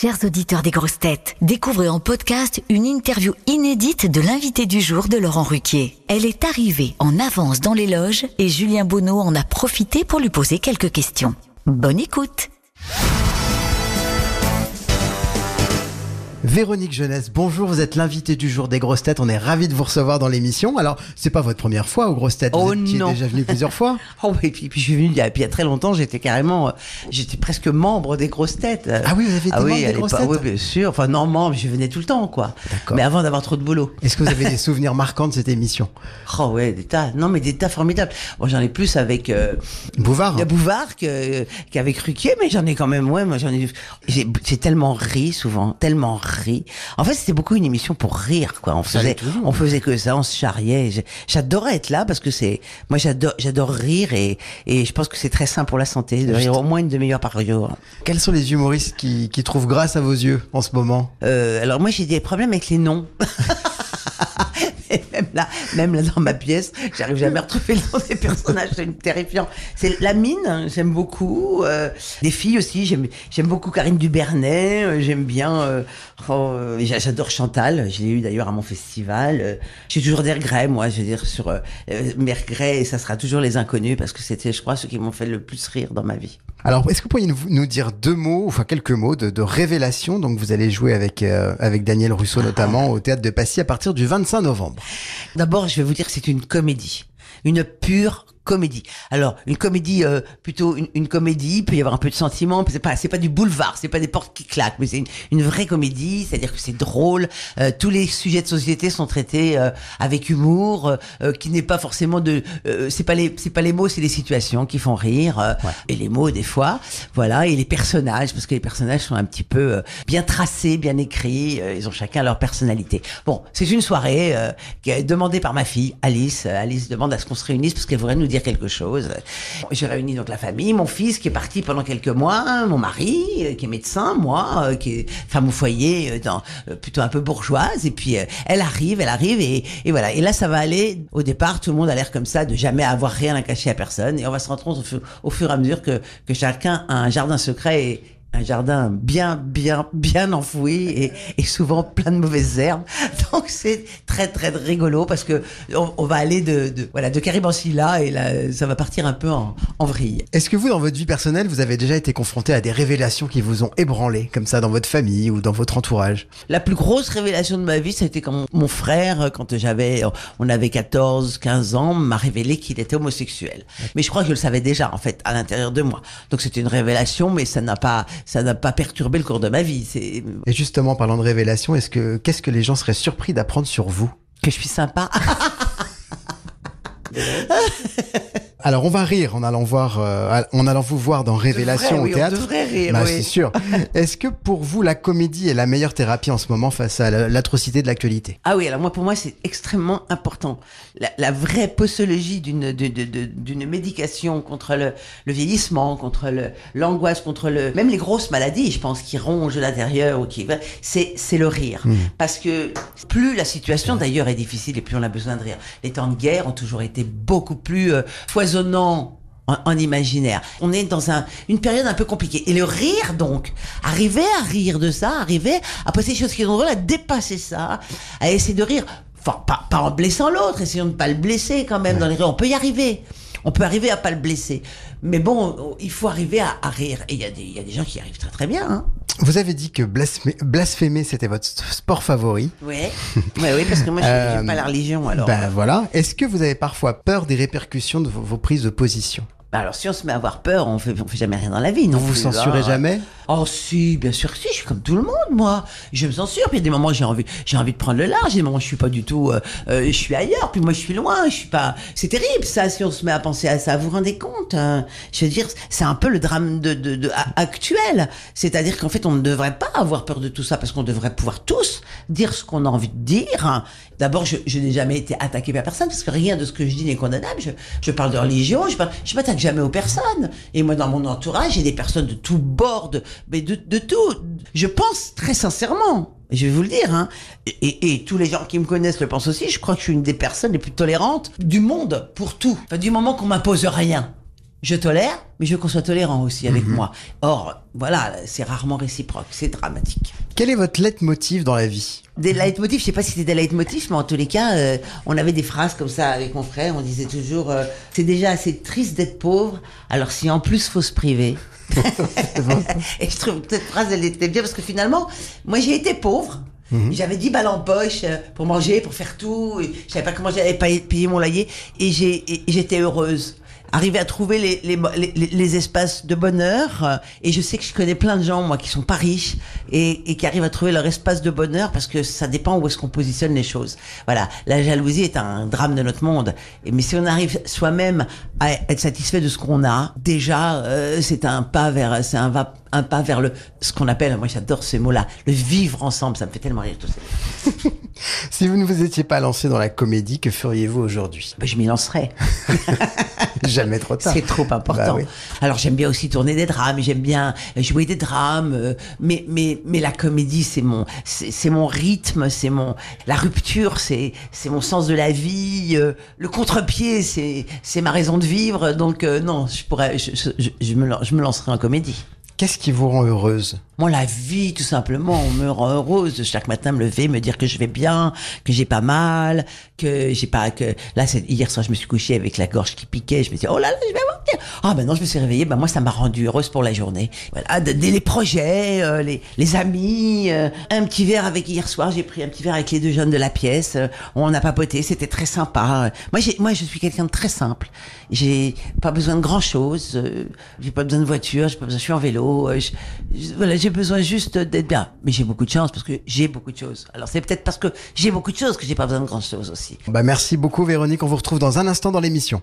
Chers auditeurs des grosses têtes, découvrez en podcast une interview inédite de l'invité du jour de Laurent Ruquier. Elle est arrivée en avance dans les loges et Julien Bonneau en a profité pour lui poser quelques questions. Bonne écoute Véronique Jeunesse, bonjour, vous êtes l'invité du jour des grosses têtes, on est ravi de vous recevoir dans l'émission. Alors, c'est pas votre première fois aux grosses têtes, vous Oh étiez non. déjà venu plusieurs fois Oh oui, puis, puis je suis venu il y, a, puis il y a très longtemps, j'étais carrément, euh, j'étais prestre membre des grosses têtes. Ah oui, vous avez été ah oui, membre des grosses têtes Oui, bien sûr. Enfin, non, membre, je venais tout le temps, quoi. D'accord. Mais avant d'avoir trop de boulot. Est-ce que vous avez des souvenirs marquants de cette émission? Oh ouais, des tas. Non, mais des tas formidables. Bon, j'en ai plus avec euh, Bouvard le Bouvard que- qu'avec Ruquier, mais j'en ai quand même, ouais, moi j'en ai, j'ai tellement ri souvent, tellement ri. En fait, c'était beaucoup une émission pour rire, quoi. On faisait, on faisait que ça, on se charriait. J'adorais être là parce que c'est, moi j'adore, j'adore rire et, et je pense que c'est très sain pour la santé de rire au moins une demi-heure par jour. Quels sont les humoristes qui, qui trouvent grâce à vos yeux en ce moment? Euh, alors moi j'ai des problèmes avec les noms. Même là, même là dans ma pièce, j'arrive jamais à retrouver le nom des personnages, c'est terrifiant. C'est la mine, hein, j'aime beaucoup. Euh, des filles aussi, j'aime beaucoup Karine Dubernet, euh, j'aime bien. euh, oh, euh, j'a- J'adore Chantal, je l'ai eu d'ailleurs à mon festival. Euh, J'ai toujours des regrets, moi, je veux dire sur mes regrets, et ça sera toujours les inconnus parce que c'était, je crois, ceux qui m'ont fait le plus rire dans ma vie. Alors, est-ce que vous pourriez nous- dire deux mots, enfin quelques mots de, de révélation Donc, vous allez jouer avec, avec Daniel Russo notamment au Théâtre de Passy à partir du 25 novembre. D'abord, je vais vous dire que c'est une comédie. Une pure comédie. Alors, une comédie, euh, plutôt une, une comédie, il peut y avoir un peu de sentiment, c'est pas, c'est pas du boulevard, c'est pas des portes qui claquent, mais c'est une, une vraie comédie, c'est-à-dire que c'est drôle, euh, tous les sujets de société sont traités euh, avec humour, euh, euh, qui n'est pas forcément de, euh, c'est pas les, c'est pas les mots, c'est les situations qui font rire, euh, et les mots des fois, voilà, et les personnages, parce que les personnages sont un petit peu euh, bien tracés, bien écrits, euh, ils ont chacun leur personnalité. Bon, c'est une soirée euh, qui est demandée par ma fille, Alice. Euh, Alice demande à ce qu'on se réunisse parce qu'elle voudrait nous dire quelque chose. J'ai réuni donc la famille, mon fils qui est parti pendant quelques mois, mon mari euh, qui est médecin, moi euh, qui est femme au foyer, euh, dans, plutôt un peu bourgeoise, et puis elle arrive, elle arrive, et, voilà. Et là, ça va aller. Au départ, tout le monde a l'air comme ça, de jamais avoir rien à cacher à personne, et on va se rendre compte au fur, et à mesure que, que chacun a un jardin secret et un jardin bien, bien, bien enfoui et, et souvent plein de mauvaises herbes. Donc c'est très, très rigolo parce que on, on va aller de, de voilà de Caribancilla et là ça va partir un peu en, en vrille. Est-ce que vous, dans votre vie personnelle, vous avez déjà été confronté à des révélations qui vous ont ébranlé, comme ça, dans votre famille ou dans votre entourage? La plus grosse révélation de ma vie, ça a été quand mon- mon frère, quand j'avais, on avait 14, 15 ans, m'a révélé qu'il était homosexuel. Mais je crois que je le savais déjà, en fait, à l'intérieur de moi. Donc c'était une révélation, mais ça n'a pas, ça n'a pas perturbé le cours de ma vie. C'est Et justement, parlant de révélations, est-ce que qu'est-ce que les gens seraient surpris d'apprendre sur vous? Que je suis sympa. Alors, on va rire en allant voir, euh, en allant vous voir dans Révélation devrait, oui, au on théâtre. devrait rire, Bah, oui. c'est sûr. Est-ce que pour vous, la comédie est la meilleure thérapie en ce moment face à la- l'atrocité de l'actualité? Ah oui, alors moi pour moi c'est extrêmement important. La, la vraie posologie d'une d'une médication contre le, le vieillissement, contre l'angoisse, contre le même les grosses maladies, je pense qui rongent l'intérieur ou qui c'est c'est le rire. Parce que plus la situation d'ailleurs est difficile et plus on a besoin de rire. Les temps de guerre ont toujours été beaucoup plus euh, foisonnants en, en imaginaire. On est dans un, une période un peu compliquée. Et le rire, donc, arriver à rire de ça, arriver à passer des choses qui sont drôles, à dépasser ça, à essayer de rire, enfin, pas, pas en blessant l'autre, essayons de pas le blesser quand même dans les rires. On peut y arriver. On peut arriver à pas le blesser. Mais bon, il faut arriver à, à rire. Et il y, a des- il y a des gens qui arrivent très très bien. Hein. Vous avez dit que blasphémer, c'était votre sport favori. Ouais. ouais, oui, parce que moi, je Euh, n'aime pas la religion, alors. Ben voilà. Est-ce que vous avez parfois peur des répercussions de vos, vos prises de position? Bah alors, si on se met à avoir peur, on fait, on fait jamais rien dans la vie. Non Vous vous censurez hein. jamais? Oh si, bien sûr que si, je suis comme tout le monde, moi. Je me censure, puis il y a des moments j'ai envie, j'ai envie de prendre le large, il y des moments je suis pas du tout, euh, euh, je suis ailleurs, puis moi je suis loin, je suis pas. C'est terrible ça, si on se met à penser à ça. Vous vous rendez compte hein? Je veux dire, c'est un peu le drame de, de, actuel. C'est-à-dire qu'en fait, on ne devrait pas avoir peur de tout ça parce qu'on devrait pouvoir tous dire ce qu'on a envie de dire. D'abord, je, n'ai jamais été attaqué par personne parce que rien de ce que je dis n'est condamnable. Je, je parle de religion, je parle, je m'attaque jamais aux personnes. Et moi, dans mon entourage, j'ai des personnes de tous bords, de, mais de, tout. Je pense très sincèrement. Je vais vous le dire, hein. Et, et- et tous les gens qui me connaissent le pensent aussi. Je crois que je suis une des personnes les plus tolérantes du monde pour tout. Enfin, du moment qu'on m'impose rien. Je tolère, mais je veux qu'on soit tolérant aussi avec Mhm. moi. Or, voilà, c'est rarement réciproque, c'est dramatique. Quel est votre leitmotiv dans la vie? Des leitmotifs, je sais pas si c'était des leitmotifs, mais en tous les cas, euh, on avait des phrases comme ça avec mon frère. On disait toujours, euh, c'est déjà assez triste d'être pauvre, alors si en plus faut se priver. Et je trouve que cette phrase, elle était bien parce que finalement, moi j'ai été pauvre. J'avais 10 balles en poche euh, pour manger, pour faire tout. Je savais pas comment j'allais payer, mon loyer. Et j'ai- et j'étais heureuse. Arriver à trouver les, les, les, les- espaces de bonheur. Et je sais que je connais plein de gens, moi, qui sont pas riches et, et qui arrivent à trouver leur espace de bonheur parce que ça dépend où est-ce qu'on positionne les choses. Voilà. La jalousie est un drame de notre monde. Et, mais si on arrive soi-même à être satisfait de ce qu'on a, déjà, euh, c'est un pas vers, c'est un, va- un pas vers le, ce qu'on appelle, moi j'adore ces mots-là, le vivre ensemble. Ça me fait tellement rire tout ça. Si vous ne vous étiez pas lancé dans la comédie, que feriez-vous aujourd'hui? Ben, je m'y lancerai. Jamais trop tard. C'est trop important. Bah oui. Alors j'aime bien aussi tourner des drames, j'aime bien jouer des drames, euh, mais mais mais la comédie c'est mon c'est mon rythme, c'est mon la rupture, c'est c'est mon sens de la vie, euh, le contre-pied, c'est c'est ma raison de vivre. Donc euh, non, je pourrais je, je, je- me je me lancerai en comédie. Qu'est-ce qui vous rend heureuse? Moi, la vie, tout simplement, on me rend heureuse chaque matin me lever, me dire que je vais bien, que j'ai pas mal, que j'ai pas que là, hier soir, je me suis couchée avec la gorge qui piquait, je me dit, oh là là, je vais avoir. Ah ben non, je me suis réveillée, ben moi, ça m'a rendue heureuse pour la journée. Voilà, les projets, euh, les, les amis, euh, un petit verre avec hier soir, j'ai pris un petit verre avec les deux jeunes de la pièce, euh, on a papoté, c'était très sympa. Moi, moi, je suis quelqu'un de très simple. J'ai pas besoin de grand chose, euh, j'ai pas besoin de voiture, pas besoin, je suis en vélo, voilà, j'ai besoin juste d'être bien. Mais j'ai beaucoup de chance parce que j'ai beaucoup de choses. Alors c'est peut-être parce que j'ai beaucoup de choses que j'ai pas besoin de grand chose aussi. Bah merci beaucoup Véronique, on vous retrouve dans un instant dans l'émission.